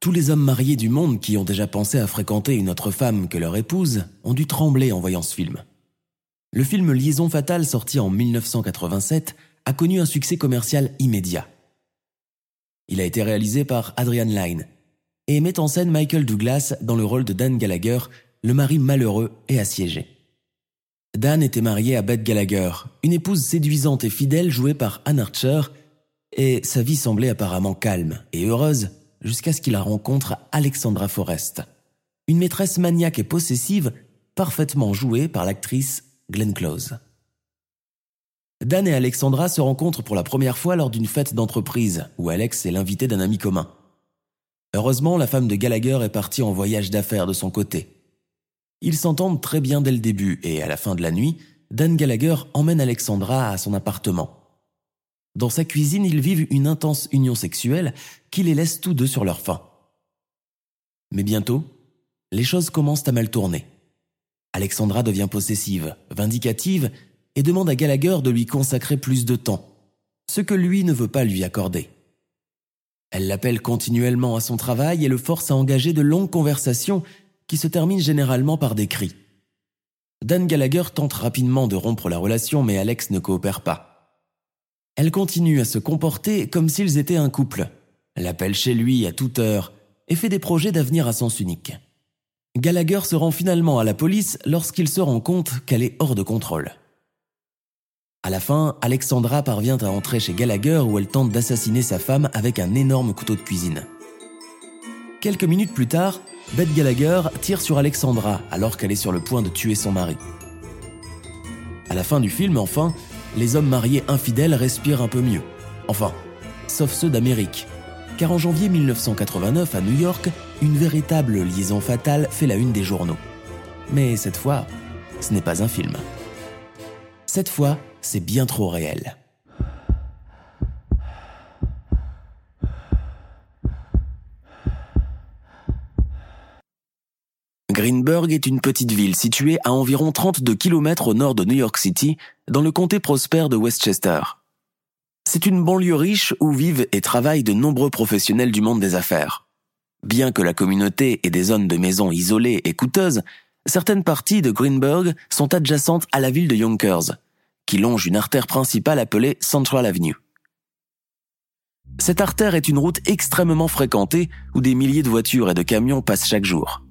Tous les hommes mariés du monde qui ont déjà pensé à fréquenter une autre femme que leur épouse ont dû trembler en voyant ce film. Le film Liaison fatale, sorti en 1987, a connu un succès commercial immédiat. Il a été réalisé par Adrian Lyne et met en scène Michael Douglas dans le rôle de Dan Gallagher, le mari malheureux et assiégé. Dan était marié à Beth Gallagher, une épouse séduisante et fidèle jouée par Anne Archer, et sa vie semblait apparemment calme et heureuse jusqu'à ce qu'il rencontre Alexandra Forrest, une maîtresse maniaque et possessive parfaitement jouée par l'actrice Glenn Close. Dan et Alexandra se rencontrent pour la première fois lors d'une fête d'entreprise où Alex est l'invité d'un ami commun. Heureusement, la femme de Gallagher est partie en voyage d'affaires de son côté. Ils s'entendent très bien dès le début et à la fin de la nuit, Dan Gallagher emmène Alexandra à son appartement. Dans sa cuisine, ils vivent une intense union sexuelle qui les laisse tous deux sur leur faim. Mais bientôt, les choses commencent à mal tourner. Alexandra devient possessive, vindicative et demande à Gallagher de lui consacrer plus de temps, ce que lui ne veut pas lui accorder. Elle l'appelle continuellement à son travail et le force à engager de longues conversations qui se terminent généralement par des cris. Dan Gallagher tente rapidement de rompre la relation mais Alex ne coopère pas. Elle continue à se comporter comme s'ils étaient un couple, l'appelle chez lui à toute heure et fait des projets d'avenir à sens unique. Gallagher se rend finalement à la police lorsqu'il se rend compte qu'elle est hors de contrôle. À la fin, Alexandra parvient à entrer chez Gallagher où elle tente d'assassiner sa femme avec un énorme couteau de cuisine. Quelques minutes plus tard, Beth Gallagher tire sur Alexandra alors qu'elle est sur le point de tuer son mari. À la fin du film, enfin, les hommes mariés infidèles respirent un peu mieux. Enfin, sauf ceux d'Amérique. Car en janvier 1989, à New York, une véritable liaison fatale fait la une des journaux. Mais cette fois, ce n'est pas un film. Cette fois, c'est bien trop réel. Greenburg est une petite ville située à environ 32 km au nord de New York City, dans le comté prospère de Westchester. C'est une banlieue riche où vivent et travaillent de nombreux professionnels du monde des affaires. Bien que la communauté ait des zones de maisons isolées et coûteuses, certaines parties de Greenburg sont adjacentes à la ville de Yonkers, qui longe une artère principale appelée Central Avenue. Cette artère est une route extrêmement fréquentée où des milliers de voitures et de camions passent chaque jour.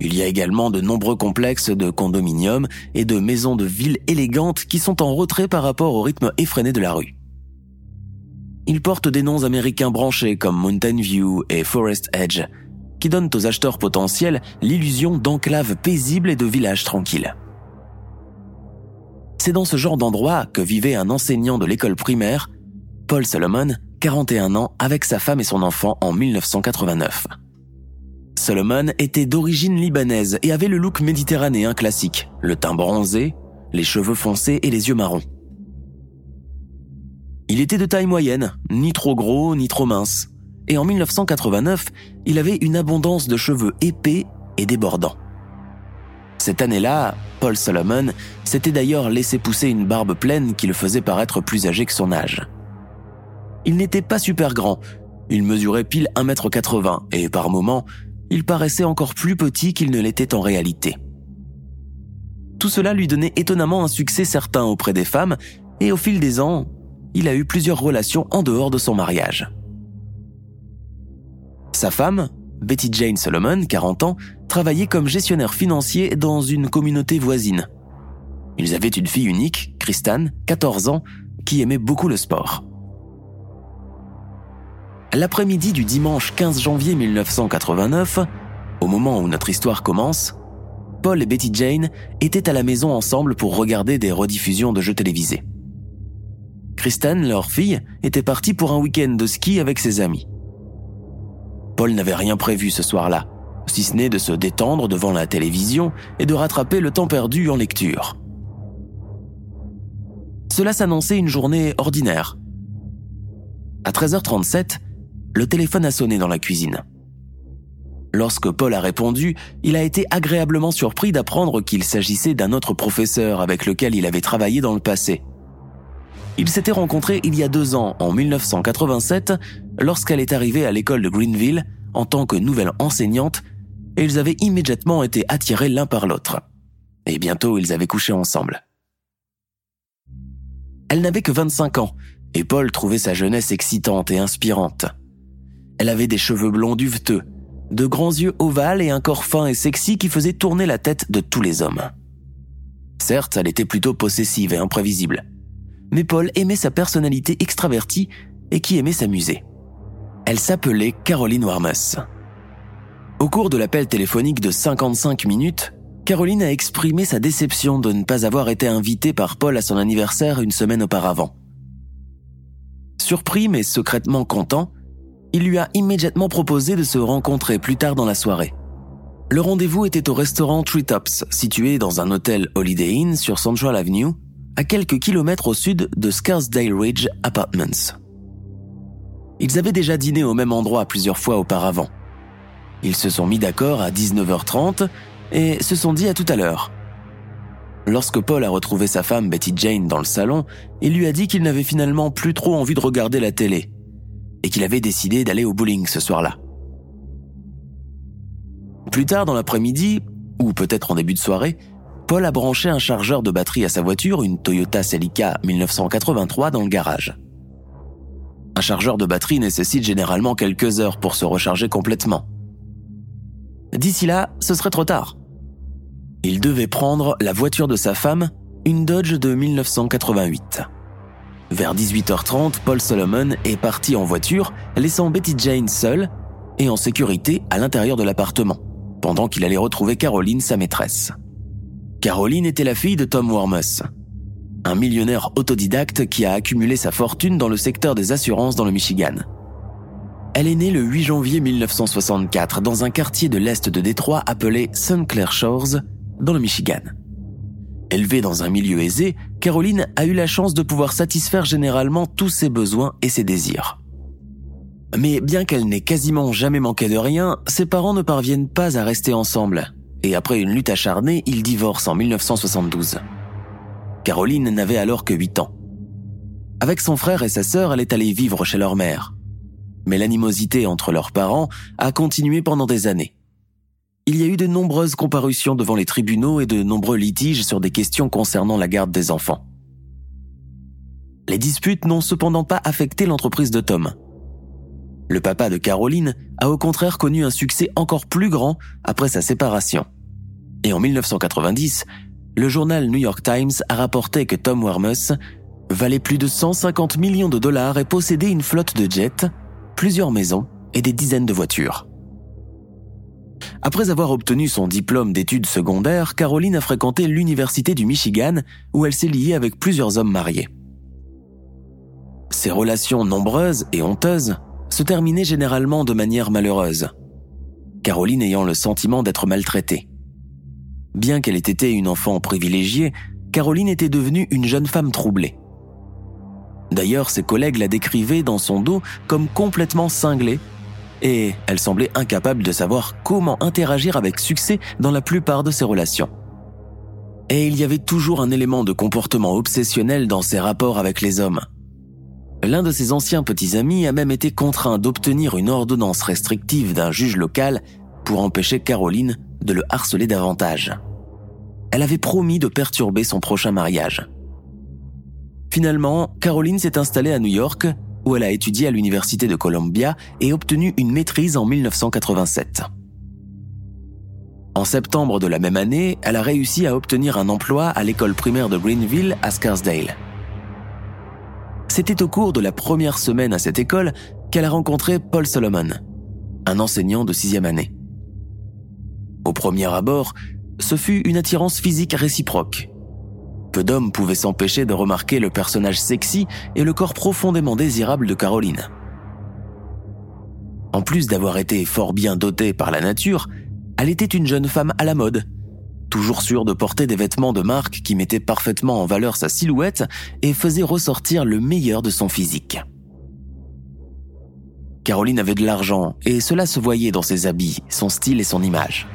Il y a également de nombreux complexes de condominiums et de maisons de ville élégantes qui sont en retrait par rapport au rythme effréné de la rue. Ils portent des noms américains branchés comme Mountain View et Forest Edge, qui donnent aux acheteurs potentiels l'illusion d'enclaves paisibles et de villages tranquilles. C'est dans ce genre d'endroit que vivait un enseignant de l'école primaire, Paul Solomon, 41 ans, avec sa femme et son enfant en 1989. Solomon était d'origine libanaise et avait le look méditerranéen classique, le teint bronzé, les cheveux foncés et les yeux marrons. Il était de taille moyenne, ni trop gros ni trop mince, et en 1989, il avait une abondance de cheveux épais et débordants. Cette année-là, Paul Solomon s'était d'ailleurs laissé pousser une barbe pleine qui le faisait paraître plus âgé que son âge. Il n'était pas super grand, il mesurait pile 1m80 et par moments, il paraissait encore plus petit qu'il ne l'était en réalité. Tout cela lui donnait étonnamment un succès certain auprès des femmes et au fil des ans, il a eu plusieurs relations en dehors de son mariage. Sa femme, Betty Jane Solomon, 40 ans, travaillait comme gestionnaire financier dans une communauté voisine. Ils avaient une fille unique, Kristen, 14 ans, qui aimait beaucoup le sport. L'après-midi du dimanche 15 janvier 1989, au moment où notre histoire commence, Paul et Betty Jane étaient à la maison ensemble pour regarder des rediffusions de jeux télévisés. Kristen, leur fille, était partie pour un week-end de ski avec ses amis. Paul n'avait rien prévu ce soir-là, si ce n'est de se détendre devant la télévision et de rattraper le temps perdu en lecture. Cela s'annonçait une journée ordinaire. À 13h37, le téléphone a sonné dans la cuisine. Lorsque Paul a répondu, il a été agréablement surpris d'apprendre qu'il s'agissait d'un autre professeur avec lequel il avait travaillé dans le passé. Ils s'étaient rencontrés il y a deux ans, en 1987, lorsqu'elle est arrivée à l'école de Greenville en tant que nouvelle enseignante, et ils avaient immédiatement été attirés l'un par l'autre. Et bientôt, ils avaient couché ensemble. Elle n'avait que 25 ans, et Paul trouvait sa jeunesse excitante et inspirante. Elle avait des cheveux blonds duveteux, de grands yeux ovales et un corps fin et sexy qui faisait tourner la tête de tous les hommes. Certes, elle était plutôt possessive et imprévisible, mais Paul aimait sa personnalité extravertie et qui aimait s'amuser. Elle s'appelait Caroline Warmus. Au cours de l'appel téléphonique de 55 minutes, Caroline a exprimé sa déception de ne pas avoir été invitée par Paul à son anniversaire une semaine auparavant. Surpris mais secrètement content, il lui a immédiatement proposé de se rencontrer plus tard dans la soirée. Le rendez-vous était au restaurant Treetops, situé dans un hôtel Holiday Inn sur Central Avenue, à quelques kilomètres au sud de Scarsdale Ridge Apartments. Ils avaient déjà dîné au même endroit plusieurs fois auparavant. Ils se sont mis d'accord à 19h30 et se sont dit à tout à l'heure. Lorsque Paul a retrouvé sa femme Betty Jane dans le salon, il lui a dit qu'il n'avait finalement plus trop envie de regarder la télé et qu'il avait décidé d'aller au bowling ce soir-là. Plus tard dans l'après-midi, ou peut-être en début de soirée, Paul a branché un chargeur de batterie à sa voiture, une Toyota Celica 1983, dans le garage. Un chargeur de batterie nécessite généralement quelques heures pour se recharger complètement. D'ici là, ce serait trop tard. Il devait prendre la voiture de sa femme, une Dodge de 1988. Vers 18h30, Paul Solomon est parti en voiture, laissant Betty Jane seule et en sécurité à l'intérieur de l'appartement, pendant qu'il allait retrouver Caroline, sa maîtresse. Caroline était la fille de Tom Wormus, un millionnaire autodidacte qui a accumulé sa fortune dans le secteur des assurances dans le Michigan. Elle est née le 8 janvier 1964 dans un quartier de l'Est de Détroit appelé Clair Shores, dans le Michigan. Élevée dans un milieu aisé, Caroline a eu la chance de pouvoir satisfaire généralement tous ses besoins et ses désirs. Mais bien qu'elle n'ait quasiment jamais manqué de rien, ses parents ne parviennent pas à rester ensemble, et après une lutte acharnée, ils divorcent en 1972. Caroline n'avait alors que 8 ans. Avec son frère et sa sœur, elle est allée vivre chez leur mère. Mais l'animosité entre leurs parents a continué pendant des années il y a eu de nombreuses comparutions devant les tribunaux et de nombreux litiges sur des questions concernant la garde des enfants. Les disputes n'ont cependant pas affecté l'entreprise de Tom. Le papa de Caroline a au contraire connu un succès encore plus grand après sa séparation. Et en 1990, le journal New York Times a rapporté que Tom Wormus valait plus de 150 millions de dollars et possédait une flotte de jets, plusieurs maisons et des dizaines de voitures. Après avoir obtenu son diplôme d'études secondaires, Caroline a fréquenté l'Université du Michigan où elle s'est liée avec plusieurs hommes mariés. Ces relations nombreuses et honteuses se terminaient généralement de manière malheureuse, Caroline ayant le sentiment d'être maltraitée. Bien qu'elle ait été une enfant privilégiée, Caroline était devenue une jeune femme troublée. D'ailleurs, ses collègues la décrivaient dans son dos comme complètement cinglée et elle semblait incapable de savoir comment interagir avec succès dans la plupart de ses relations. Et il y avait toujours un élément de comportement obsessionnel dans ses rapports avec les hommes. L'un de ses anciens petits amis a même été contraint d'obtenir une ordonnance restrictive d'un juge local pour empêcher Caroline de le harceler davantage. Elle avait promis de perturber son prochain mariage. Finalement, Caroline s'est installée à New York où elle a étudié à l'Université de Columbia et obtenu une maîtrise en 1987. En septembre de la même année, elle a réussi à obtenir un emploi à l'école primaire de Greenville à Scarsdale. C'était au cours de la première semaine à cette école qu'elle a rencontré Paul Solomon, un enseignant de sixième année. Au premier abord, ce fut une attirance physique réciproque. Peu d'hommes pouvaient s'empêcher de remarquer le personnage sexy et le corps profondément désirable de Caroline. En plus d'avoir été fort bien dotée par la nature, elle était une jeune femme à la mode, toujours sûre de porter des vêtements de marque qui mettaient parfaitement en valeur sa silhouette et faisaient ressortir le meilleur de son physique. Caroline avait de l'argent et cela se voyait dans ses habits, son style et son image.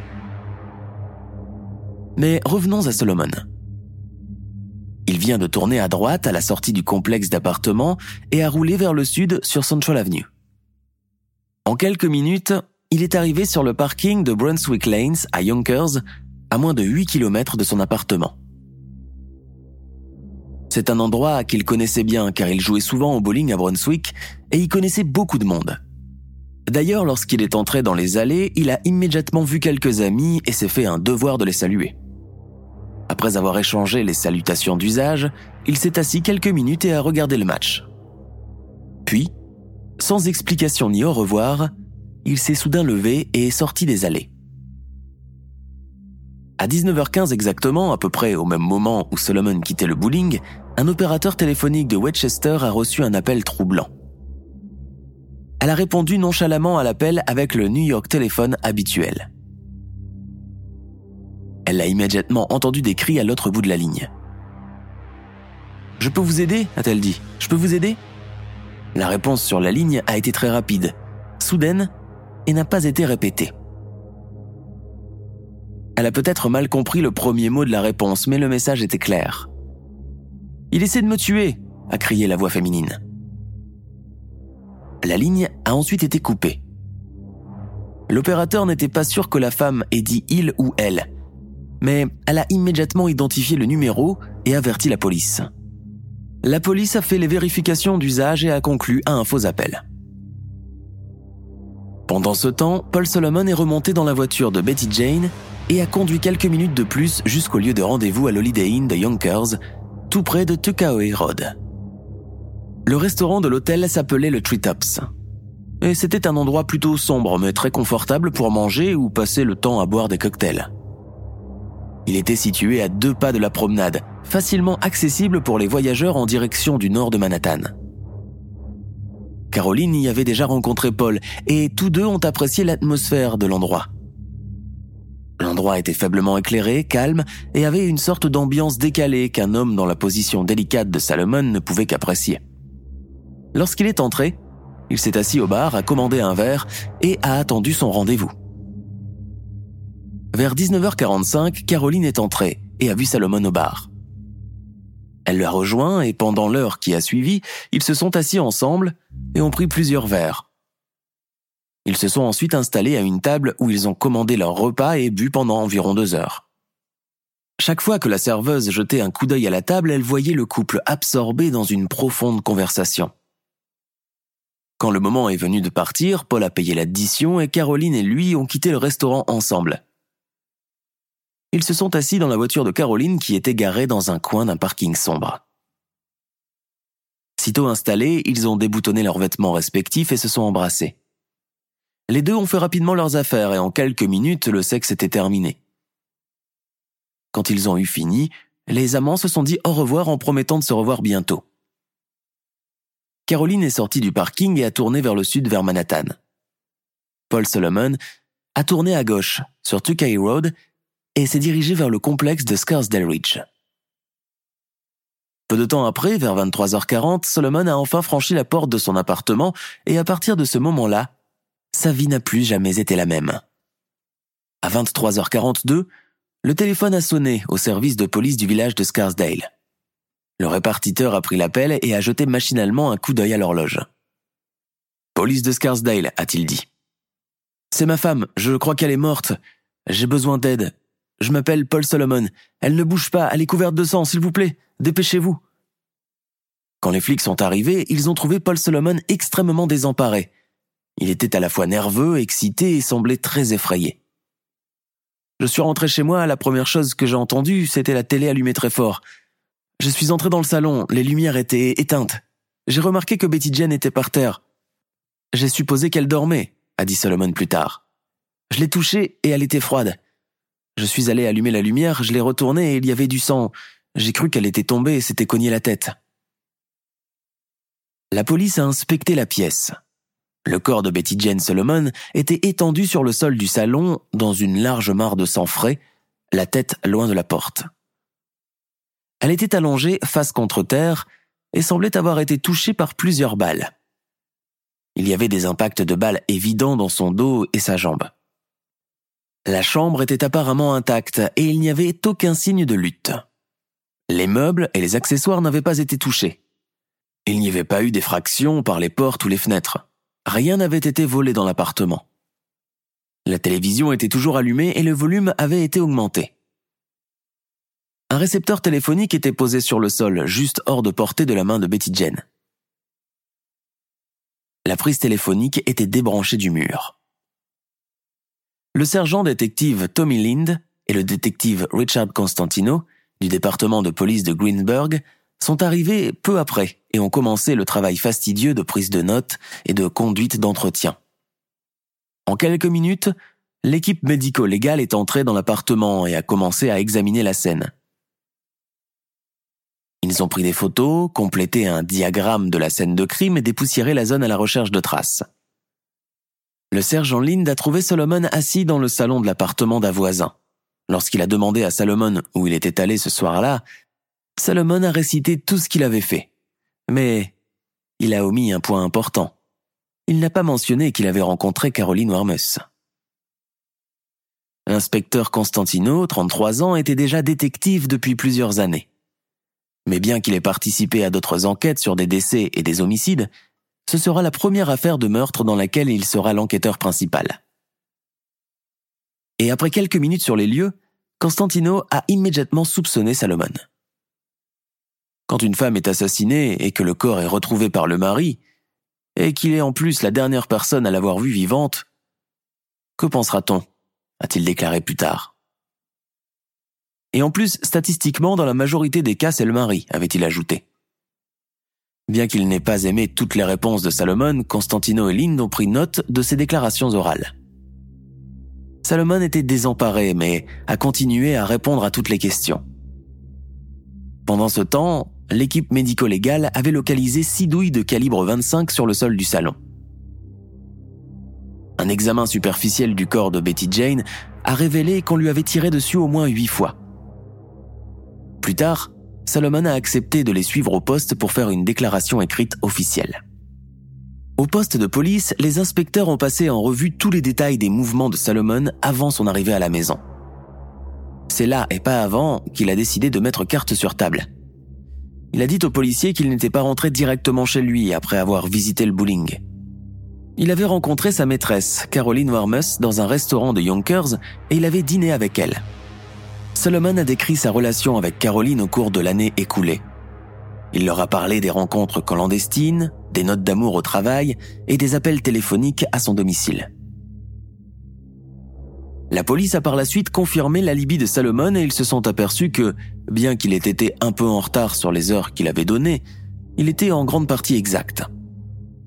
Mais revenons à Solomon. Il vient de tourner à droite à la sortie du complexe d'appartements et a roulé vers le sud sur Central Avenue. En quelques minutes, il est arrivé sur le parking de Brunswick Lanes à Yonkers, à moins de 8 km de son appartement. C'est un endroit qu'il connaissait bien car il jouait souvent au bowling à Brunswick et y connaissait beaucoup de monde. D'ailleurs, lorsqu'il est entré dans les allées, il a immédiatement vu quelques amis et s'est fait un devoir de les saluer. Après avoir échangé les salutations d'usage, il s'est assis quelques minutes et a regardé le match. Puis, sans explication ni au revoir, il s'est soudain levé et est sorti des allées. À 19h15 exactement, à peu près au même moment où Solomon quittait le bowling, un opérateur téléphonique de Westchester a reçu un appel troublant. Elle a répondu nonchalamment à l'appel avec le New York téléphone habituel. Elle a immédiatement entendu des cris à l'autre bout de la ligne. Je peux vous aider a-t-elle dit. Je peux vous aider? La réponse sur la ligne a été très rapide, soudaine et n'a pas été répétée. Elle a peut-être mal compris le premier mot de la réponse, mais le message était clair. Il essaie de me tuer, a crié la voix féminine. La ligne a ensuite été coupée. L'opérateur n'était pas sûr que la femme ait dit il ou elle, mais elle a immédiatement identifié le numéro et averti la police. La police a fait les vérifications d'usage et a conclu à un faux appel. Pendant ce temps, Paul Solomon est remonté dans la voiture de Betty Jane et a conduit quelques minutes de plus jusqu'au lieu de rendez-vous à l'Holiday Inn de Yonkers, tout près de Tukaoe Road. Le restaurant de l'hôtel s'appelait le Treetops. Et c'était un endroit plutôt sombre mais très confortable pour manger ou passer le temps à boire des cocktails. Il était situé à deux pas de la promenade, facilement accessible pour les voyageurs en direction du nord de Manhattan. Caroline y avait déjà rencontré Paul et tous deux ont apprécié l'atmosphère de l'endroit. L'endroit était faiblement éclairé, calme et avait une sorte d'ambiance décalée qu'un homme dans la position délicate de Salomon ne pouvait qu'apprécier. Lorsqu'il est entré, il s'est assis au bar, a commandé un verre et a attendu son rendez-vous. Vers 19h45, Caroline est entrée et a vu Salomon au bar. Elle l'a rejoint et pendant l'heure qui a suivi, ils se sont assis ensemble et ont pris plusieurs verres. Ils se sont ensuite installés à une table où ils ont commandé leur repas et bu pendant environ deux heures. Chaque fois que la serveuse jetait un coup d'œil à la table, elle voyait le couple absorbé dans une profonde conversation. Quand le moment est venu de partir, Paul a payé l'addition et Caroline et lui ont quitté le restaurant ensemble. Ils se sont assis dans la voiture de Caroline qui était garée dans un coin d'un parking sombre. Sitôt installés, ils ont déboutonné leurs vêtements respectifs et se sont embrassés. Les deux ont fait rapidement leurs affaires et en quelques minutes, le sexe était terminé. Quand ils ont eu fini, les amants se sont dit au revoir en promettant de se revoir bientôt. Caroline est sortie du parking et a tourné vers le sud vers Manhattan. Paul Solomon a tourné à gauche sur Tukay Road et s'est dirigé vers le complexe de Scarsdale Ridge. Peu de temps après, vers 23h40, Solomon a enfin franchi la porte de son appartement et à partir de ce moment-là, sa vie n'a plus jamais été la même. À 23h42, le téléphone a sonné au service de police du village de Scarsdale. Le répartiteur a pris l'appel et a jeté machinalement un coup d'œil à l'horloge. Police de Scarsdale, a-t-il dit. C'est ma femme, je crois qu'elle est morte. J'ai besoin d'aide. Je m'appelle Paul Solomon. Elle ne bouge pas, elle est couverte de sang, s'il vous plaît. Dépêchez-vous. Quand les flics sont arrivés, ils ont trouvé Paul Solomon extrêmement désemparé. Il était à la fois nerveux, excité et semblait très effrayé. Je suis rentré chez moi, la première chose que j'ai entendue, c'était la télé allumée très fort. Je suis entré dans le salon, les lumières étaient éteintes. J'ai remarqué que Betty Jane était par terre. J'ai supposé qu'elle dormait, a dit Solomon plus tard. Je l'ai touchée et elle était froide. Je suis allé allumer la lumière, je l'ai retournée et il y avait du sang. J'ai cru qu'elle était tombée et s'était cognée la tête. La police a inspecté la pièce. Le corps de Betty Jane Solomon était étendu sur le sol du salon dans une large mare de sang frais, la tête loin de la porte. Elle était allongée face contre terre et semblait avoir été touchée par plusieurs balles. Il y avait des impacts de balles évidents dans son dos et sa jambe. La chambre était apparemment intacte et il n'y avait aucun signe de lutte. Les meubles et les accessoires n'avaient pas été touchés. Il n'y avait pas eu d'effraction par les portes ou les fenêtres. Rien n'avait été volé dans l'appartement. La télévision était toujours allumée et le volume avait été augmenté. Un récepteur téléphonique était posé sur le sol, juste hors de portée de la main de Betty Jane. La prise téléphonique était débranchée du mur. Le sergent détective Tommy Lind et le détective Richard Constantino du département de police de Greensburg sont arrivés peu après et ont commencé le travail fastidieux de prise de notes et de conduite d'entretien. En quelques minutes, l'équipe médico-légale est entrée dans l'appartement et a commencé à examiner la scène. Ils ont pris des photos, complété un diagramme de la scène de crime et dépoussiéré la zone à la recherche de traces. Le sergent Lind a trouvé Solomon assis dans le salon de l'appartement d'un voisin. Lorsqu'il a demandé à Salomon où il était allé ce soir-là, Salomon a récité tout ce qu'il avait fait. Mais il a omis un point important. Il n'a pas mentionné qu'il avait rencontré Caroline Warmus. L'inspecteur Constantino, 33 ans, était déjà détective depuis plusieurs années. Mais bien qu'il ait participé à d'autres enquêtes sur des décès et des homicides, ce sera la première affaire de meurtre dans laquelle il sera l'enquêteur principal. Et après quelques minutes sur les lieux, Constantino a immédiatement soupçonné Salomon. Quand une femme est assassinée et que le corps est retrouvé par le mari, et qu'il est en plus la dernière personne à l'avoir vue vivante, que pensera-t-on? A-t-il déclaré plus tard. Et en plus, statistiquement, dans la majorité des cas, c'est le mari, avait-il ajouté. Bien qu'il n'ait pas aimé toutes les réponses de Salomon, Constantino et Lind ont pris note de ses déclarations orales. Salomon était désemparé, mais a continué à répondre à toutes les questions. Pendant ce temps, l'équipe médico-légale avait localisé six douilles de calibre 25 sur le sol du salon. Un examen superficiel du corps de Betty Jane a révélé qu'on lui avait tiré dessus au moins huit fois. Plus tard, Salomon a accepté de les suivre au poste pour faire une déclaration écrite officielle. Au poste de police, les inspecteurs ont passé en revue tous les détails des mouvements de Salomon avant son arrivée à la maison. C'est là et pas avant qu'il a décidé de mettre carte sur table. Il a dit aux policiers qu'il n'était pas rentré directement chez lui après avoir visité le bowling. Il avait rencontré sa maîtresse, Caroline Warmus, dans un restaurant de Yonkers et il avait dîné avec elle. Solomon a décrit sa relation avec Caroline au cours de l'année écoulée. Il leur a parlé des rencontres clandestines, des notes d'amour au travail et des appels téléphoniques à son domicile. La police a par la suite confirmé l'alibi de Salomon et ils se sont aperçus que, bien qu'il ait été un peu en retard sur les heures qu'il avait données, il était en grande partie exact.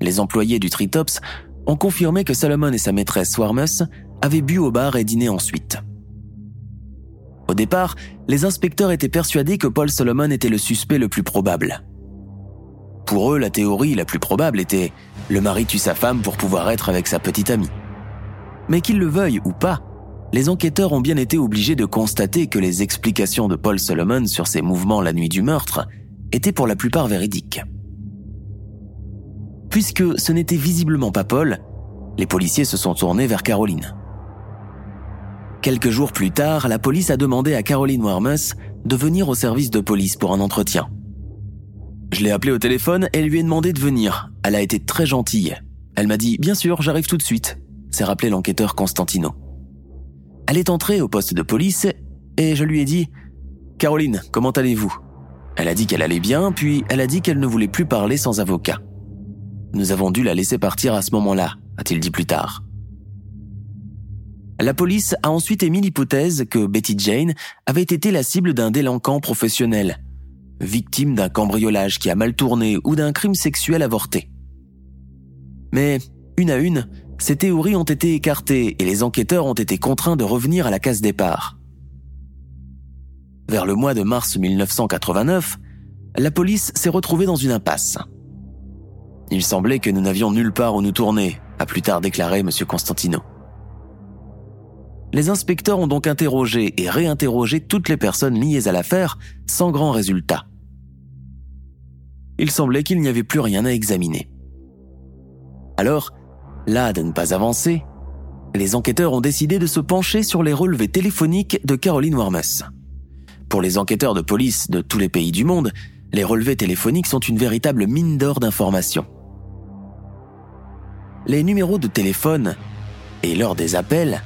Les employés du Tritops ont confirmé que Salomon et sa maîtresse Swarmus avaient bu au bar et dîné ensuite. Au départ, les inspecteurs étaient persuadés que Paul Solomon était le suspect le plus probable. Pour eux, la théorie la plus probable était le mari tue sa femme pour pouvoir être avec sa petite amie. Mais qu'il le veuille ou pas, les enquêteurs ont bien été obligés de constater que les explications de Paul Solomon sur ses mouvements la nuit du meurtre étaient pour la plupart véridiques. Puisque ce n'était visiblement pas Paul, les policiers se sont tournés vers Caroline. Quelques jours plus tard, la police a demandé à Caroline Warmus de venir au service de police pour un entretien. Je l'ai appelée au téléphone et lui ai demandé de venir. Elle a été très gentille. Elle m'a dit Bien sûr, j'arrive tout de suite, s'est rappelé l'enquêteur Constantino. Elle est entrée au poste de police et je lui ai dit Caroline, comment allez-vous? Elle a dit qu'elle allait bien, puis elle a dit qu'elle ne voulait plus parler sans avocat. Nous avons dû la laisser partir à ce moment-là, a-t-il dit plus tard. La police a ensuite émis l'hypothèse que Betty Jane avait été la cible d'un délinquant professionnel, victime d'un cambriolage qui a mal tourné ou d'un crime sexuel avorté. Mais, une à une, ces théories ont été écartées et les enquêteurs ont été contraints de revenir à la case départ. Vers le mois de mars 1989, la police s'est retrouvée dans une impasse. Il semblait que nous n'avions nulle part où nous tourner, a plus tard déclaré M. Constantino. Les inspecteurs ont donc interrogé et réinterrogé toutes les personnes liées à l'affaire sans grand résultat. Il semblait qu'il n'y avait plus rien à examiner. Alors, là de ne pas avancer, les enquêteurs ont décidé de se pencher sur les relevés téléphoniques de Caroline Warmus. Pour les enquêteurs de police de tous les pays du monde, les relevés téléphoniques sont une véritable mine d'or d'informations. Les numéros de téléphone et l'heure des appels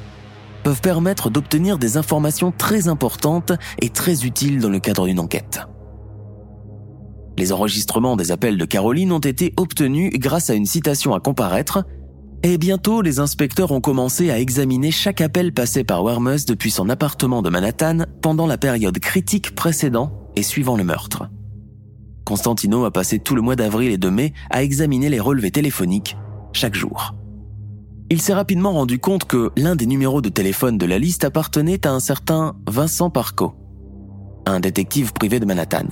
peuvent permettre d'obtenir des informations très importantes et très utiles dans le cadre d'une enquête. Les enregistrements des appels de Caroline ont été obtenus grâce à une citation à comparaître, et bientôt les inspecteurs ont commencé à examiner chaque appel passé par Wormus depuis son appartement de Manhattan pendant la période critique précédant et suivant le meurtre. Constantino a passé tout le mois d'avril et de mai à examiner les relevés téléphoniques chaque jour il s'est rapidement rendu compte que l'un des numéros de téléphone de la liste appartenait à un certain Vincent Parco, un détective privé de Manhattan.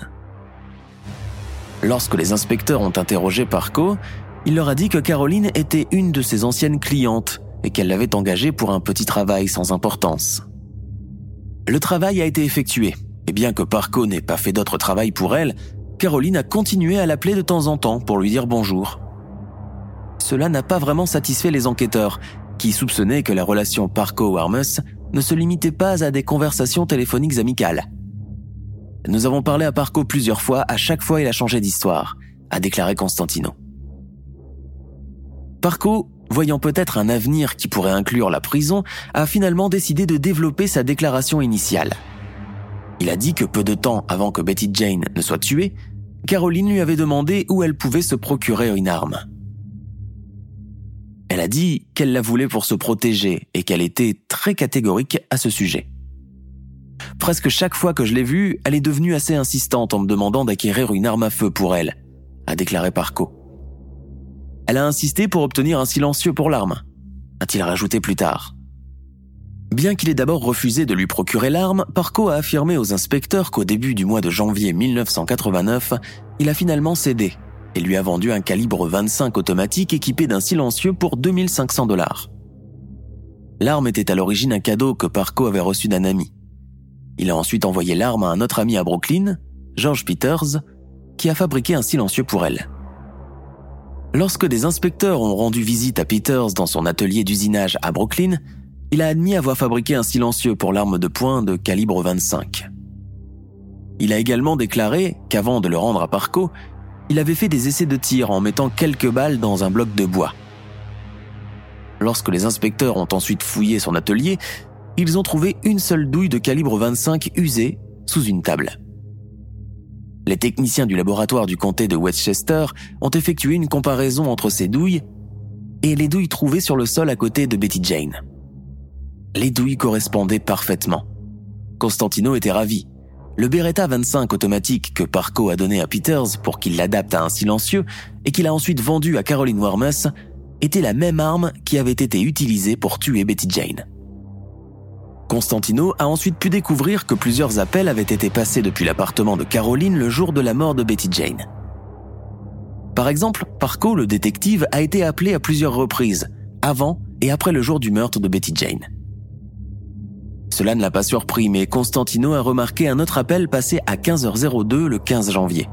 Lorsque les inspecteurs ont interrogé Parco, il leur a dit que Caroline était une de ses anciennes clientes et qu'elle l'avait engagée pour un petit travail sans importance. Le travail a été effectué, et bien que Parco n'ait pas fait d'autre travail pour elle, Caroline a continué à l'appeler de temps en temps pour lui dire bonjour cela n'a pas vraiment satisfait les enquêteurs, qui soupçonnaient que la relation Parco-Warmus ne se limitait pas à des conversations téléphoniques amicales. Nous avons parlé à Parco plusieurs fois, à chaque fois il a changé d'histoire, a déclaré Constantino. Parco, voyant peut-être un avenir qui pourrait inclure la prison, a finalement décidé de développer sa déclaration initiale. Il a dit que peu de temps avant que Betty Jane ne soit tuée, Caroline lui avait demandé où elle pouvait se procurer une arme. Elle a dit qu'elle la voulait pour se protéger et qu'elle était très catégorique à ce sujet. Presque chaque fois que je l'ai vue, elle est devenue assez insistante en me demandant d'acquérir une arme à feu pour elle, a déclaré Parco. Elle a insisté pour obtenir un silencieux pour l'arme, a-t-il rajouté plus tard. Bien qu'il ait d'abord refusé de lui procurer l'arme, Parco a affirmé aux inspecteurs qu'au début du mois de janvier 1989, il a finalement cédé et lui a vendu un calibre 25 automatique équipé d'un silencieux pour 2500 dollars. L'arme était à l'origine un cadeau que Parco avait reçu d'un ami. Il a ensuite envoyé l'arme à un autre ami à Brooklyn, George Peters, qui a fabriqué un silencieux pour elle. Lorsque des inspecteurs ont rendu visite à Peters dans son atelier d'usinage à Brooklyn, il a admis avoir fabriqué un silencieux pour l'arme de poing de calibre 25. Il a également déclaré qu'avant de le rendre à Parco, il avait fait des essais de tir en mettant quelques balles dans un bloc de bois. Lorsque les inspecteurs ont ensuite fouillé son atelier, ils ont trouvé une seule douille de calibre 25 usée sous une table. Les techniciens du laboratoire du comté de Westchester ont effectué une comparaison entre ces douilles et les douilles trouvées sur le sol à côté de Betty Jane. Les douilles correspondaient parfaitement. Constantino était ravi le Beretta 25 automatique que Parco a donné à Peters pour qu'il l'adapte à un silencieux et qu'il a ensuite vendu à Caroline Warmus était la même arme qui avait été utilisée pour tuer Betty Jane. Constantino a ensuite pu découvrir que plusieurs appels avaient été passés depuis l'appartement de Caroline le jour de la mort de Betty Jane. Par exemple, Parco, le détective, a été appelé à plusieurs reprises, avant et après le jour du meurtre de Betty Jane. Cela ne l'a pas surpris, mais Constantino a remarqué un autre appel passé à 15h02 le 15 janvier.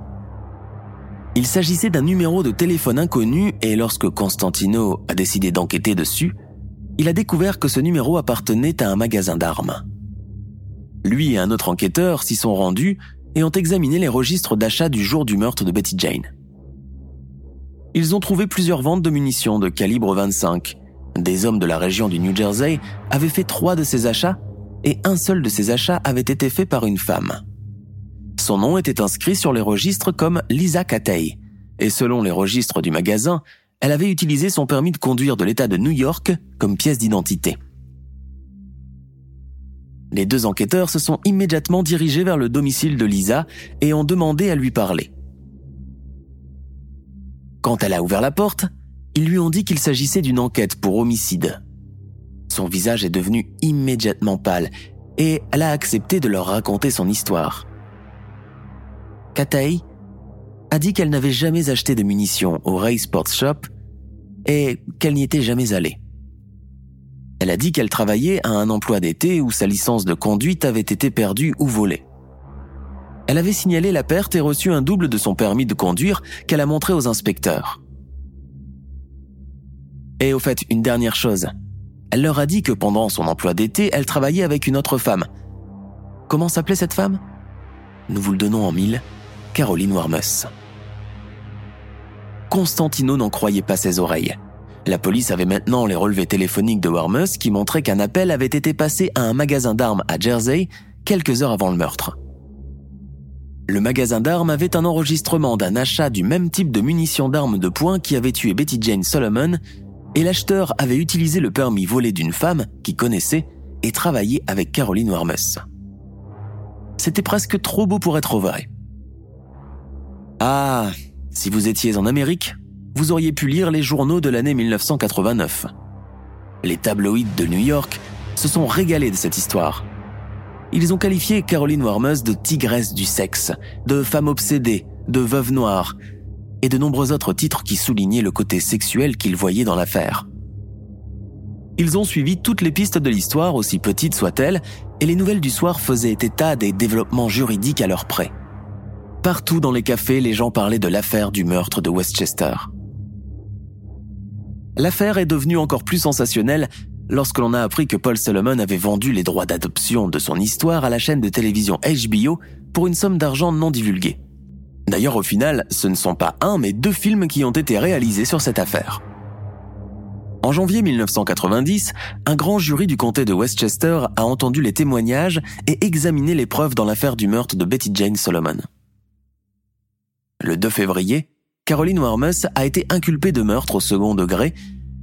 Il s'agissait d'un numéro de téléphone inconnu et lorsque Constantino a décidé d'enquêter dessus, il a découvert que ce numéro appartenait à un magasin d'armes. Lui et un autre enquêteur s'y sont rendus et ont examiné les registres d'achat du jour du meurtre de Betty Jane. Ils ont trouvé plusieurs ventes de munitions de calibre 25. Des hommes de la région du New Jersey avaient fait trois de ces achats et un seul de ces achats avait été fait par une femme. Son nom était inscrit sur les registres comme Lisa Catey, et selon les registres du magasin, elle avait utilisé son permis de conduire de l'État de New York comme pièce d'identité. Les deux enquêteurs se sont immédiatement dirigés vers le domicile de Lisa et ont demandé à lui parler. Quand elle a ouvert la porte, ils lui ont dit qu'il s'agissait d'une enquête pour homicide. Son visage est devenu immédiatement pâle et elle a accepté de leur raconter son histoire. Katei a dit qu'elle n'avait jamais acheté de munitions au Ray Sports Shop et qu'elle n'y était jamais allée. Elle a dit qu'elle travaillait à un emploi d'été où sa licence de conduite avait été perdue ou volée. Elle avait signalé la perte et reçu un double de son permis de conduire qu'elle a montré aux inspecteurs. Et au fait, une dernière chose. Elle leur a dit que pendant son emploi d'été, elle travaillait avec une autre femme. Comment s'appelait cette femme? Nous vous le donnons en mille, Caroline Warmus. Constantino n'en croyait pas ses oreilles. La police avait maintenant les relevés téléphoniques de Warmus qui montraient qu'un appel avait été passé à un magasin d'armes à Jersey quelques heures avant le meurtre. Le magasin d'armes avait un enregistrement d'un achat du même type de munitions d'armes de poing qui avait tué Betty Jane Solomon, et l'acheteur avait utilisé le permis volé d'une femme qui connaissait et travaillait avec Caroline Warmus. C'était presque trop beau pour être vrai. Ah, si vous étiez en Amérique, vous auriez pu lire les journaux de l'année 1989. Les tabloïds de New York se sont régalés de cette histoire. Ils ont qualifié Caroline Warmus de tigresse du sexe, de femme obsédée, de veuve noire, et de nombreux autres titres qui soulignaient le côté sexuel qu'ils voyaient dans l'affaire. Ils ont suivi toutes les pistes de l'histoire, aussi petites soient-elles, et les nouvelles du soir faisaient état des développements juridiques à leur près. Partout dans les cafés, les gens parlaient de l'affaire du meurtre de Westchester. L'affaire est devenue encore plus sensationnelle lorsque l'on a appris que Paul Solomon avait vendu les droits d'adoption de son histoire à la chaîne de télévision HBO pour une somme d'argent non divulguée. D'ailleurs, au final, ce ne sont pas un, mais deux films qui ont été réalisés sur cette affaire. En janvier 1990, un grand jury du comté de Westchester a entendu les témoignages et examiné les preuves dans l'affaire du meurtre de Betty Jane Solomon. Le 2 février, Caroline Warmus a été inculpée de meurtre au second degré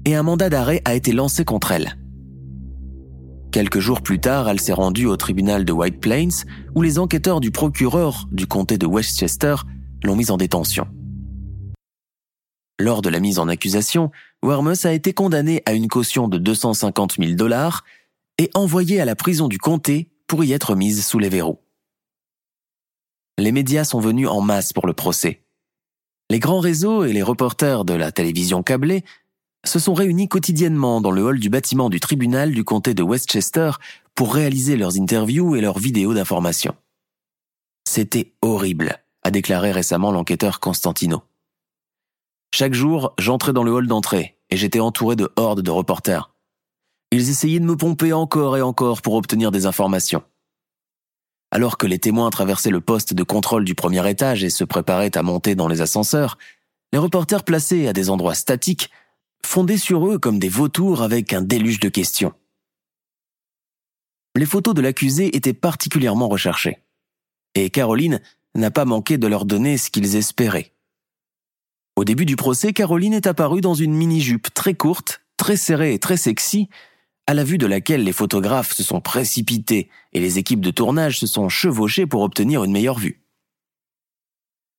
et un mandat d'arrêt a été lancé contre elle. Quelques jours plus tard, elle s'est rendue au tribunal de White Plains où les enquêteurs du procureur du comté de Westchester l'ont mise en détention. Lors de la mise en accusation, Warmus a été condamnée à une caution de 250 000 dollars et envoyée à la prison du comté pour y être mise sous les verrous les médias sont venus en masse pour le procès. Les grands réseaux et les reporters de la télévision câblée se sont réunis quotidiennement dans le hall du bâtiment du tribunal du comté de Westchester pour réaliser leurs interviews et leurs vidéos d'information. C'était horrible, a déclaré récemment l'enquêteur Constantino. Chaque jour, j'entrais dans le hall d'entrée et j'étais entouré de hordes de reporters. Ils essayaient de me pomper encore et encore pour obtenir des informations. Alors que les témoins traversaient le poste de contrôle du premier étage et se préparaient à monter dans les ascenseurs, les reporters placés à des endroits statiques fondaient sur eux comme des vautours avec un déluge de questions. Les photos de l'accusé étaient particulièrement recherchées. Et Caroline n'a pas manqué de leur donner ce qu'ils espéraient. Au début du procès, Caroline est apparue dans une mini-jupe très courte, très serrée et très sexy, à la vue de laquelle les photographes se sont précipités et les équipes de tournage se sont chevauchées pour obtenir une meilleure vue.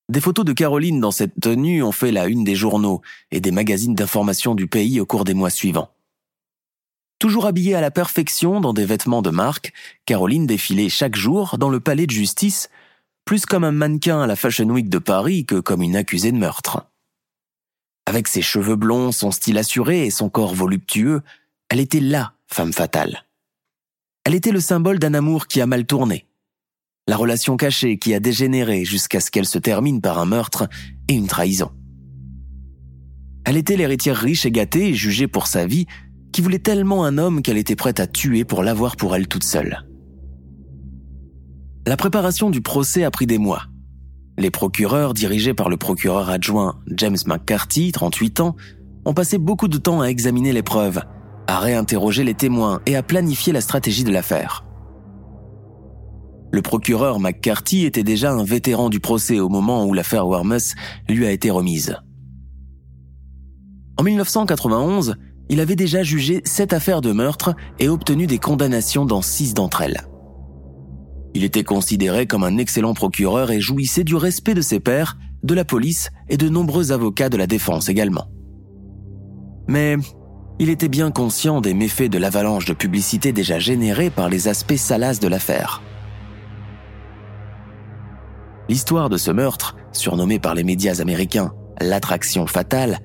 Des photos de Caroline dans cette tenue ont fait la une des journaux et des magazines d'information du pays au cours des mois suivants. Toujours habillée à la perfection dans des vêtements de marque, Caroline défilait chaque jour dans le palais de justice, plus comme un mannequin à la Fashion Week de Paris que comme une accusée de meurtre. Avec ses cheveux blonds, son style assuré et son corps voluptueux, elle était là femme fatale. Elle était le symbole d'un amour qui a mal tourné, la relation cachée qui a dégénéré jusqu'à ce qu'elle se termine par un meurtre et une trahison. Elle était l'héritière riche et gâtée, jugée pour sa vie, qui voulait tellement un homme qu'elle était prête à tuer pour l'avoir pour elle toute seule. La préparation du procès a pris des mois. Les procureurs, dirigés par le procureur adjoint James McCarthy, 38 ans, ont passé beaucoup de temps à examiner les preuves, à réinterroger les témoins et à planifier la stratégie de l'affaire. Le procureur McCarthy était déjà un vétéran du procès au moment où l'affaire Warmus lui a été remise. En 1991, il avait déjà jugé sept affaires de meurtre et obtenu des condamnations dans six d'entre elles. Il était considéré comme un excellent procureur et jouissait du respect de ses pairs, de la police et de nombreux avocats de la défense également. Mais il était bien conscient des méfaits de l'avalanche de publicité déjà générée par les aspects salaces de l'affaire. L'histoire de ce meurtre, surnommé par les médias américains l'attraction fatale,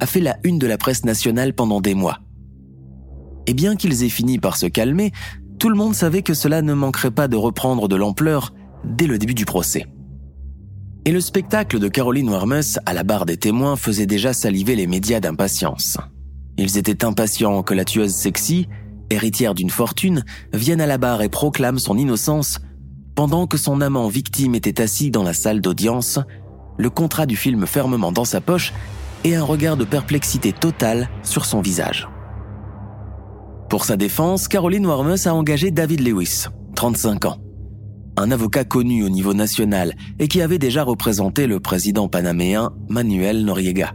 a fait la une de la presse nationale pendant des mois. Et bien qu'ils aient fini par se calmer, tout le monde savait que cela ne manquerait pas de reprendre de l'ampleur dès le début du procès. Et le spectacle de Caroline Warmus à la barre des témoins faisait déjà saliver les médias d'impatience. Ils étaient impatients que la tueuse sexy, héritière d'une fortune, vienne à la barre et proclame son innocence pendant que son amant victime était assis dans la salle d'audience, le contrat du film fermement dans sa poche et un regard de perplexité totale sur son visage. Pour sa défense, Caroline Warmus a engagé David Lewis, 35 ans, un avocat connu au niveau national et qui avait déjà représenté le président panaméen Manuel Noriega.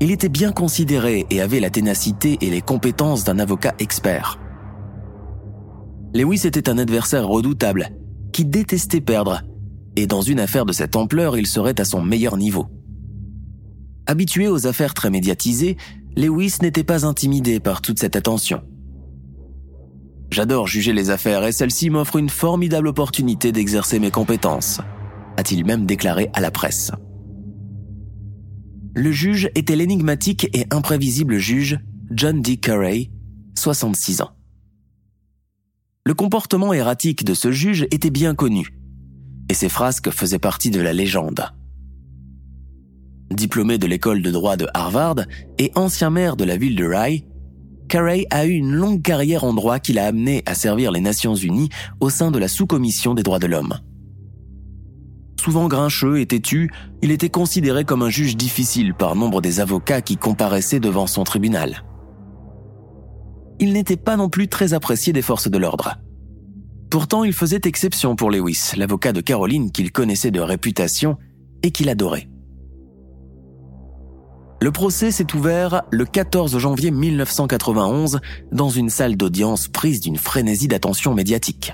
Il était bien considéré et avait la ténacité et les compétences d'un avocat expert. Lewis était un adversaire redoutable, qui détestait perdre, et dans une affaire de cette ampleur, il serait à son meilleur niveau. Habitué aux affaires très médiatisées, Lewis n'était pas intimidé par toute cette attention. J'adore juger les affaires et celle-ci m'offre une formidable opportunité d'exercer mes compétences, a-t-il même déclaré à la presse le juge était l'énigmatique et imprévisible juge John D. Curray, 66 ans. Le comportement erratique de ce juge était bien connu, et ses frasques faisaient partie de la légende. Diplômé de l'école de droit de Harvard et ancien maire de la ville de Rye, Carey a eu une longue carrière en droit qui l'a amené à servir les Nations Unies au sein de la sous-commission des droits de l'homme. Souvent grincheux et têtu, il était considéré comme un juge difficile par nombre des avocats qui comparaissaient devant son tribunal. Il n'était pas non plus très apprécié des forces de l'ordre. Pourtant, il faisait exception pour Lewis, l'avocat de Caroline qu'il connaissait de réputation et qu'il adorait. Le procès s'est ouvert le 14 janvier 1991 dans une salle d'audience prise d'une frénésie d'attention médiatique.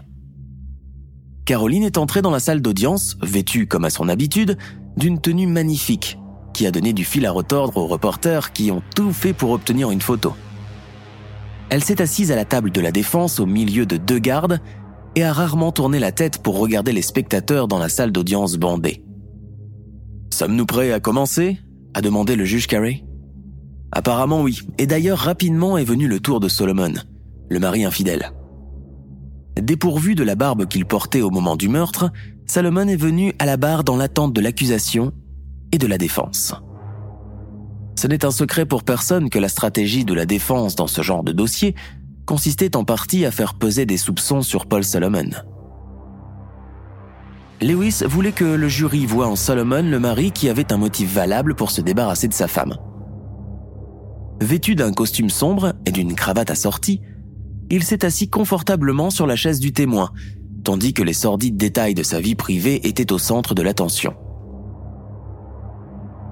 Caroline est entrée dans la salle d'audience, vêtue comme à son habitude, d'une tenue magnifique, qui a donné du fil à retordre aux reporters qui ont tout fait pour obtenir une photo. Elle s'est assise à la table de la défense au milieu de deux gardes et a rarement tourné la tête pour regarder les spectateurs dans la salle d'audience bandée. Sommes-nous prêts à commencer? a demandé le juge Carey. Apparemment oui, et d'ailleurs rapidement est venu le tour de Solomon, le mari infidèle. Dépourvu de la barbe qu'il portait au moment du meurtre, Salomon est venu à la barre dans l'attente de l'accusation et de la défense. Ce n'est un secret pour personne que la stratégie de la défense dans ce genre de dossier consistait en partie à faire peser des soupçons sur Paul Solomon. Lewis voulait que le jury voie en Solomon le mari qui avait un motif valable pour se débarrasser de sa femme. Vêtu d'un costume sombre et d'une cravate assortie, il s'est assis confortablement sur la chaise du témoin, tandis que les sordides détails de sa vie privée étaient au centre de l'attention.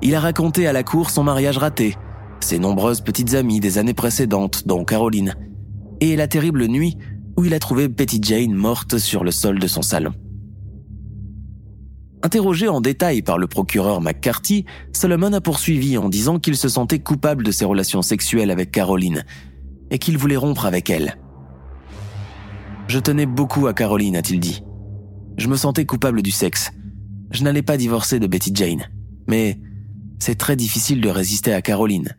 Il a raconté à la cour son mariage raté, ses nombreuses petites amies des années précédentes, dont Caroline, et la terrible nuit où il a trouvé Betty Jane morte sur le sol de son salon. Interrogé en détail par le procureur McCarthy, Solomon a poursuivi en disant qu'il se sentait coupable de ses relations sexuelles avec Caroline et qu'il voulait rompre avec elle. Je tenais beaucoup à Caroline, a-t-il dit. Je me sentais coupable du sexe. Je n'allais pas divorcer de Betty Jane. Mais c'est très difficile de résister à Caroline,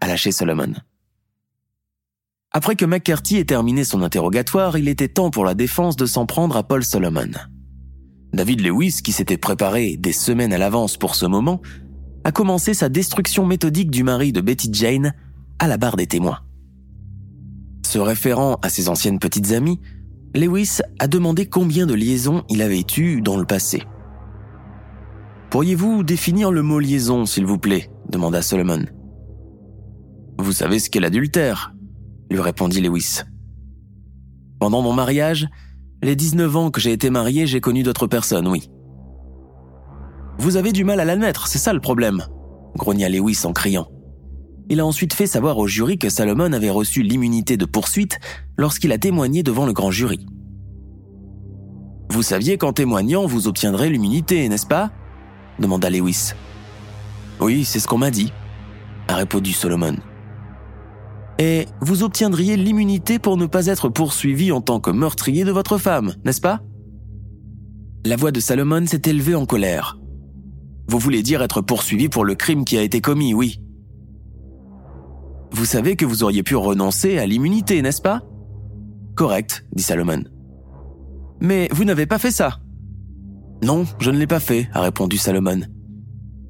a lâché Solomon. Après que McCarthy ait terminé son interrogatoire, il était temps pour la défense de s'en prendre à Paul Solomon. David Lewis, qui s'était préparé des semaines à l'avance pour ce moment, a commencé sa destruction méthodique du mari de Betty Jane à la barre des témoins. Se référant à ses anciennes petites amies, Lewis a demandé combien de liaisons il avait eues dans le passé. Pourriez-vous définir le mot liaison, s'il vous plaît demanda Solomon. Vous savez ce qu'est l'adultère lui répondit Lewis. Pendant mon mariage, les 19 ans que j'ai été marié, j'ai connu d'autres personnes, oui. Vous avez du mal à l'admettre, c'est ça le problème, grogna Lewis en criant. Il a ensuite fait savoir au jury que Salomon avait reçu l'immunité de poursuite lorsqu'il a témoigné devant le grand jury. Vous saviez qu'en témoignant, vous obtiendrez l'immunité, n'est-ce pas? Demanda Lewis. Oui, c'est ce qu'on m'a dit, a répondu Solomon. Et vous obtiendriez l'immunité pour ne pas être poursuivi en tant que meurtrier de votre femme, n'est-ce pas? La voix de Salomon s'est élevée en colère. Vous voulez dire être poursuivi pour le crime qui a été commis, oui. Vous savez que vous auriez pu renoncer à l'immunité, n'est-ce pas? Correct, dit Salomon. Mais vous n'avez pas fait ça. Non, je ne l'ai pas fait, a répondu Salomon.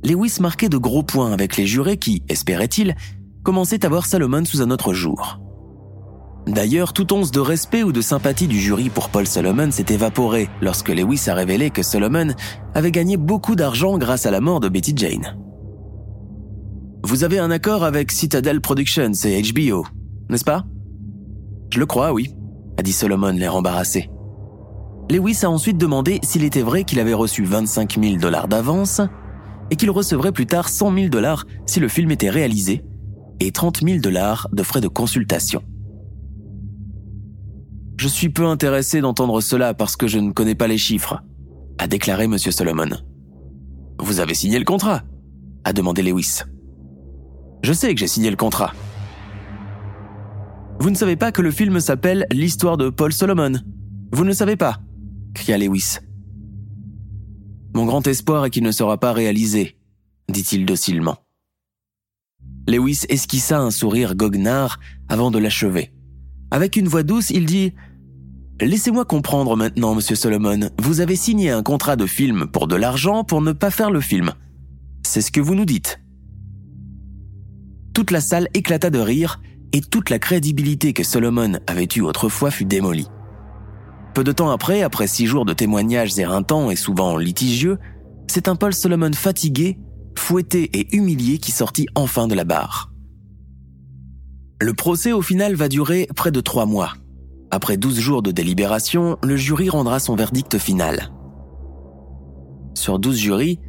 Lewis marquait de gros points avec les jurés qui, espérait-il, commençaient à voir Salomon sous un autre jour. D'ailleurs, toute once de respect ou de sympathie du jury pour Paul Solomon s'est évaporée lorsque Lewis a révélé que Solomon avait gagné beaucoup d'argent grâce à la mort de Betty Jane. Vous avez un accord avec Citadel Productions et HBO, n'est-ce pas? Je le crois, oui, a dit Solomon l'air embarrassé. Lewis a ensuite demandé s'il était vrai qu'il avait reçu 25 000 dollars d'avance et qu'il recevrait plus tard 100 000 dollars si le film était réalisé et 30 000 dollars de frais de consultation. Je suis peu intéressé d'entendre cela parce que je ne connais pas les chiffres, a déclaré M. Solomon. Vous avez signé le contrat a demandé Lewis. Je sais que j'ai signé le contrat. Vous ne savez pas que le film s'appelle L'histoire de Paul Solomon Vous ne savez pas cria Lewis. Mon grand espoir est qu'il ne sera pas réalisé, dit-il docilement. Lewis esquissa un sourire goguenard avant de l'achever. Avec une voix douce, il dit Laissez-moi comprendre maintenant, monsieur Solomon. Vous avez signé un contrat de film pour de l'argent pour ne pas faire le film. C'est ce que vous nous dites. Toute la salle éclata de rire et toute la crédibilité que Solomon avait eue autrefois fut démolie. Peu de temps après, après six jours de témoignages éreintants et souvent litigieux, c'est un Paul Solomon fatigué, fouetté et humilié qui sortit enfin de la barre. Le procès au final va durer près de trois mois. Après douze jours de délibération, le jury rendra son verdict final. Sur douze jurys,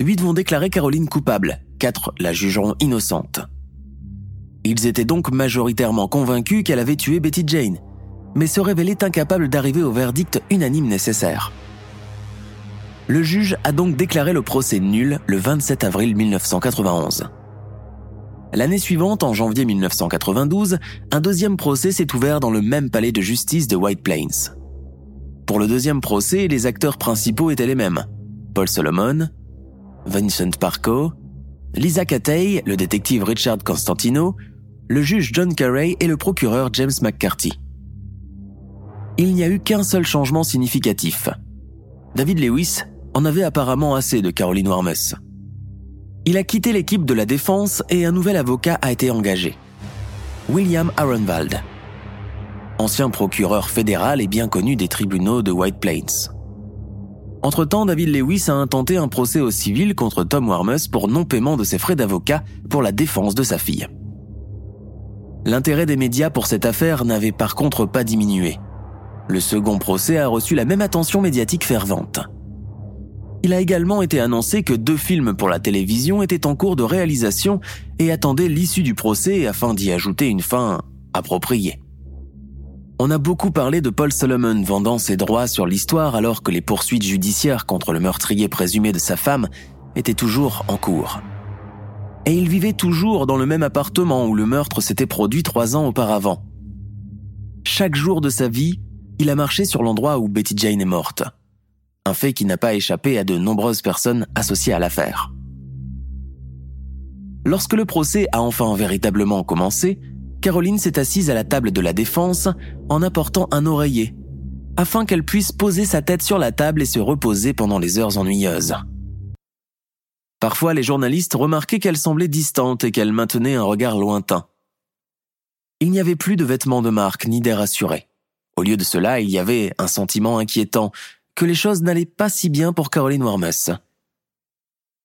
huit vont déclarer Caroline coupable, quatre la jugeront innocente. Ils étaient donc majoritairement convaincus qu'elle avait tué Betty Jane, mais se révélait incapable d'arriver au verdict unanime nécessaire. Le juge a donc déclaré le procès nul le 27 avril 1991. L'année suivante, en janvier 1992, un deuxième procès s'est ouvert dans le même palais de justice de White Plains. Pour le deuxième procès, les acteurs principaux étaient les mêmes. Paul Solomon, Vincent Parco, Lisa Catey, le détective Richard Constantino, le juge John Carey et le procureur James McCarthy il n'y a eu qu'un seul changement significatif. David Lewis en avait apparemment assez de Caroline Warmus. Il a quitté l'équipe de la défense et un nouvel avocat a été engagé. William Aronwald, ancien procureur fédéral et bien connu des tribunaux de White Plains. Entre-temps, David Lewis a intenté un procès au civil contre Tom Warmus pour non-paiement de ses frais d'avocat pour la défense de sa fille. L'intérêt des médias pour cette affaire n'avait par contre pas diminué. Le second procès a reçu la même attention médiatique fervente. Il a également été annoncé que deux films pour la télévision étaient en cours de réalisation et attendaient l'issue du procès afin d'y ajouter une fin appropriée. On a beaucoup parlé de Paul Solomon vendant ses droits sur l'histoire alors que les poursuites judiciaires contre le meurtrier présumé de sa femme étaient toujours en cours. Et il vivait toujours dans le même appartement où le meurtre s'était produit trois ans auparavant. Chaque jour de sa vie, il a marché sur l'endroit où Betty Jane est morte. Un fait qui n'a pas échappé à de nombreuses personnes associées à l'affaire. Lorsque le procès a enfin véritablement commencé, Caroline s'est assise à la table de la défense en apportant un oreiller, afin qu'elle puisse poser sa tête sur la table et se reposer pendant les heures ennuyeuses. Parfois, les journalistes remarquaient qu'elle semblait distante et qu'elle maintenait un regard lointain. Il n'y avait plus de vêtements de marque ni d'air assuré. Au lieu de cela, il y avait un sentiment inquiétant que les choses n'allaient pas si bien pour Caroline Wormus.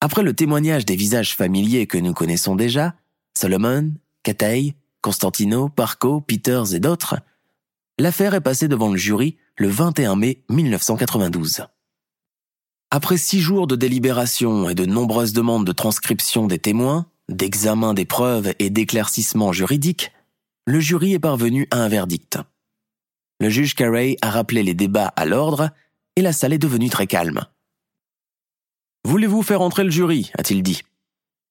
Après le témoignage des visages familiers que nous connaissons déjà, Solomon, Cathay, Constantino, Parco, Peters et d'autres, l'affaire est passée devant le jury le 21 mai 1992. Après six jours de délibération et de nombreuses demandes de transcription des témoins, d'examen des preuves et d'éclaircissement juridique, le jury est parvenu à un verdict. Le juge Carey a rappelé les débats à l'ordre et la salle est devenue très calme. Voulez-vous faire entrer le jury? a-t-il dit.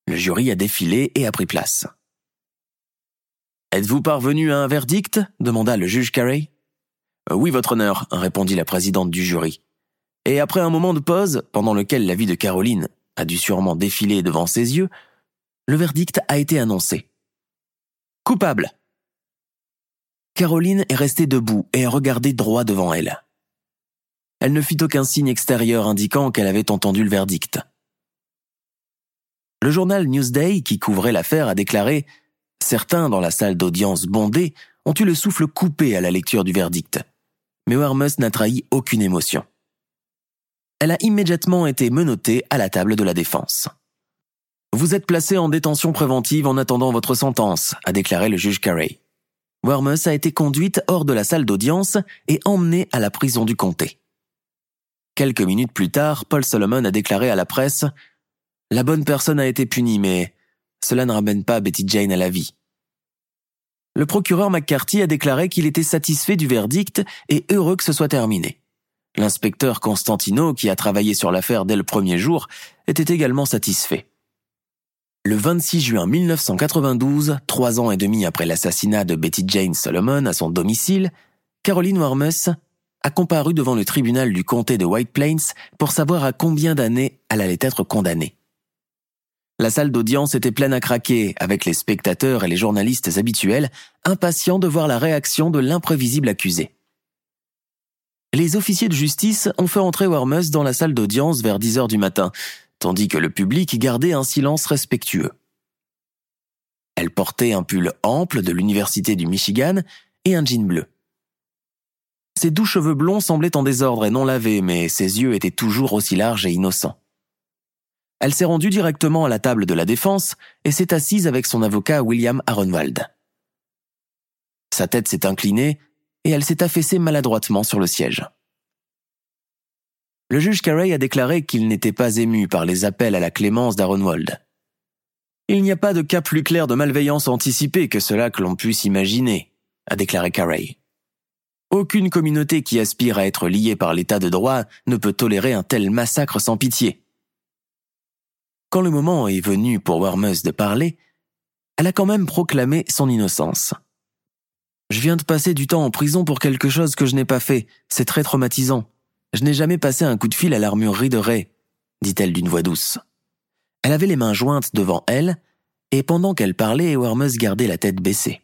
Le jury a défilé et a pris place. Êtes-vous parvenu à un verdict? demanda le juge Carey. Oui, votre honneur, répondit la présidente du jury. Et après un moment de pause, pendant lequel la vie de Caroline a dû sûrement défiler devant ses yeux, le verdict a été annoncé. Coupable. Caroline est restée debout et a regardé droit devant elle. Elle ne fit aucun signe extérieur indiquant qu'elle avait entendu le verdict. Le journal Newsday, qui couvrait l'affaire, a déclaré Certains dans la salle d'audience bondée ont eu le souffle coupé à la lecture du verdict. Mais Wermus n'a trahi aucune émotion. Elle a immédiatement été menottée à la table de la défense. Vous êtes placé en détention préventive en attendant votre sentence, a déclaré le juge Carey. Wermus a été conduite hors de la salle d'audience et emmenée à la prison du comté. Quelques minutes plus tard, Paul Solomon a déclaré à la presse La bonne personne a été punie, mais cela ne ramène pas Betty Jane à la vie. Le procureur McCarthy a déclaré qu'il était satisfait du verdict et heureux que ce soit terminé. L'inspecteur Constantino, qui a travaillé sur l'affaire dès le premier jour, était également satisfait. Le 26 juin 1992, trois ans et demi après l'assassinat de Betty Jane Solomon à son domicile, Caroline Wormus a comparu devant le tribunal du comté de White Plains pour savoir à combien d'années elle allait être condamnée. La salle d'audience était pleine à craquer, avec les spectateurs et les journalistes habituels, impatients de voir la réaction de l'imprévisible accusé. Les officiers de justice ont fait entrer Wormus dans la salle d'audience vers 10 heures du matin, tandis que le public gardait un silence respectueux. Elle portait un pull ample de l'Université du Michigan et un jean bleu. Ses doux cheveux blonds semblaient en désordre et non lavés, mais ses yeux étaient toujours aussi larges et innocents. Elle s'est rendue directement à la table de la défense et s'est assise avec son avocat William Aronwald. Sa tête s'est inclinée et elle s'est affaissée maladroitement sur le siège. Le juge Carey a déclaré qu'il n'était pas ému par les appels à la clémence d'Aronwald. Il n'y a pas de cas plus clair de malveillance anticipée que cela que l'on puisse imaginer, a déclaré Carey. Aucune communauté qui aspire à être liée par l'état de droit ne peut tolérer un tel massacre sans pitié. Quand le moment est venu pour Wormus de parler, elle a quand même proclamé son innocence. Je viens de passer du temps en prison pour quelque chose que je n'ai pas fait. C'est très traumatisant. Je n'ai jamais passé un coup de fil à l'armurerie de Ray, dit-elle d'une voix douce. Elle avait les mains jointes devant elle, et pendant qu'elle parlait, Wormus gardait la tête baissée.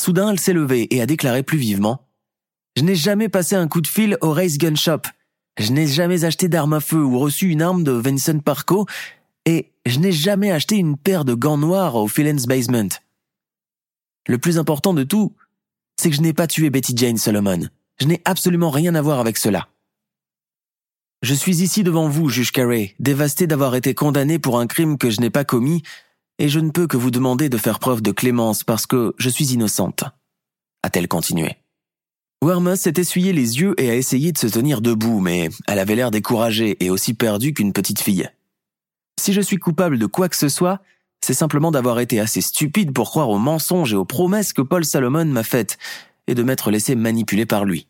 Soudain, elle s'est levée et a déclaré plus vivement Je n'ai jamais passé un coup de fil au Ray's Gun Shop. Je n'ai jamais acheté d'arme à feu ou reçu une arme de Vincent Parco, et je n'ai jamais acheté une paire de gants noirs au Philens Basement. Le plus important de tout, c'est que je n'ai pas tué Betty Jane Solomon. Je n'ai absolument rien à voir avec cela. Je suis ici devant vous, juge Carey, dévasté d'avoir été condamné pour un crime que je n'ai pas commis, et je ne peux que vous demander de faire preuve de clémence parce que je suis innocente. A-t-elle continué. Wormus s'est essuyé les yeux et a essayé de se tenir debout, mais elle avait l'air découragée et aussi perdue qu'une petite fille. Si je suis coupable de quoi que ce soit, c'est simplement d'avoir été assez stupide pour croire aux mensonges et aux promesses que Paul Salomon m'a faites et de m'être laissé manipuler par lui.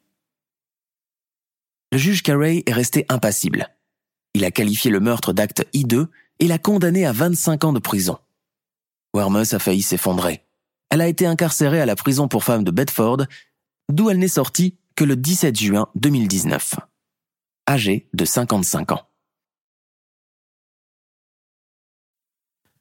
Le juge Carey est resté impassible. Il a qualifié le meurtre d'acte hideux et l'a condamné à 25 ans de prison. Wormus a failli s'effondrer. Elle a été incarcérée à la prison pour femmes de Bedford d'où elle n'est sortie que le 17 juin 2019, âgée de 55 ans.